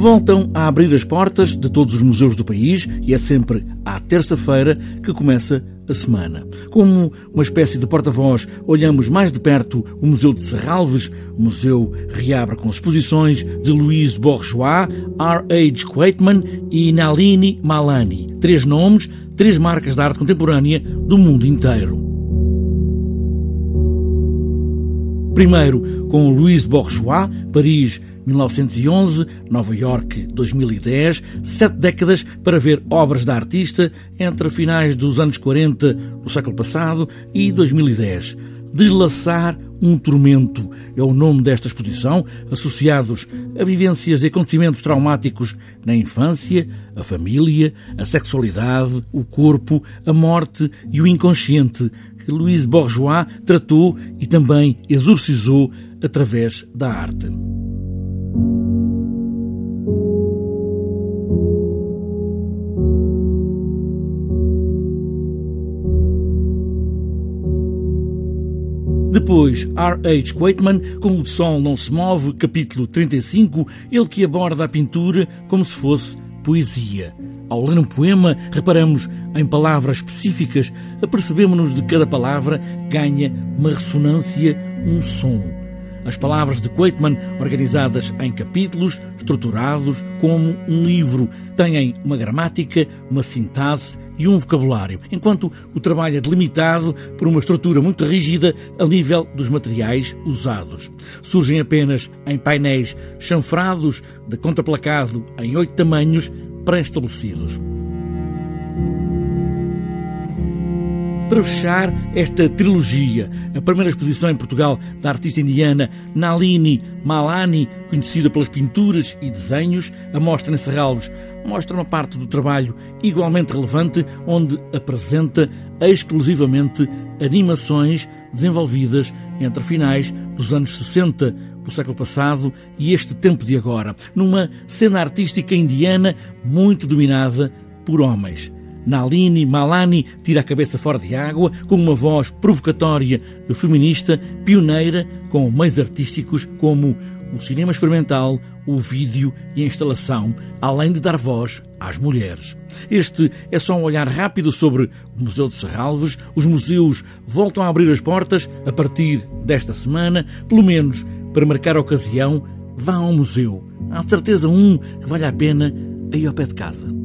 voltam a abrir as portas de todos os museus do país e é sempre à terça-feira que começa a semana. Como uma espécie de porta-voz, olhamos mais de perto o Museu de Serralves. O museu reabre com exposições de Louise Bourgeois, R.H. Quaitman e Nalini Malani. Três nomes, três marcas da arte contemporânea do mundo inteiro. Primeiro com Louise Bourgeois, Paris 1911, Nova York 2010, sete décadas para ver obras da artista entre finais dos anos 40 do século passado e 2010. Deslaçar um tormento é o nome desta exposição, associados a vivências e acontecimentos traumáticos na infância, a família, a sexualidade, o corpo, a morte e o inconsciente, que Louise Bourgeois tratou e também exorcizou através da arte. Depois, R.H. Quaitman, com O Sol Não Se Move, capítulo 35, ele que aborda a pintura como se fosse poesia. Ao ler um poema, reparamos em palavras específicas, apercebemos-nos de cada palavra ganha uma ressonância, um som. As palavras de Quaitman, organizadas em capítulos, estruturados como um livro, têm uma gramática, uma sintaxe e um vocabulário, enquanto o trabalho é delimitado por uma estrutura muito rígida a nível dos materiais usados. Surgem apenas em painéis chanfrados de contraplacado em oito tamanhos pré-estabelecidos. Para fechar esta trilogia, a primeira exposição em Portugal da artista indiana Nalini Malani, conhecida pelas pinturas e desenhos, a mostra em Serralves, mostra uma parte do trabalho igualmente relevante, onde apresenta exclusivamente animações desenvolvidas entre finais dos anos 60 do século passado e este tempo de agora, numa cena artística indiana muito dominada por homens. Nalini Malani tira a cabeça fora de água com uma voz provocatória feminista, pioneira, com meios artísticos como o cinema experimental, o vídeo e a instalação, além de dar voz às mulheres. Este é só um olhar rápido sobre o Museu de Serralves. Os museus voltam a abrir as portas a partir desta semana, pelo menos para marcar a ocasião, vá ao museu. Há certeza um que vale a pena aí ao pé de casa.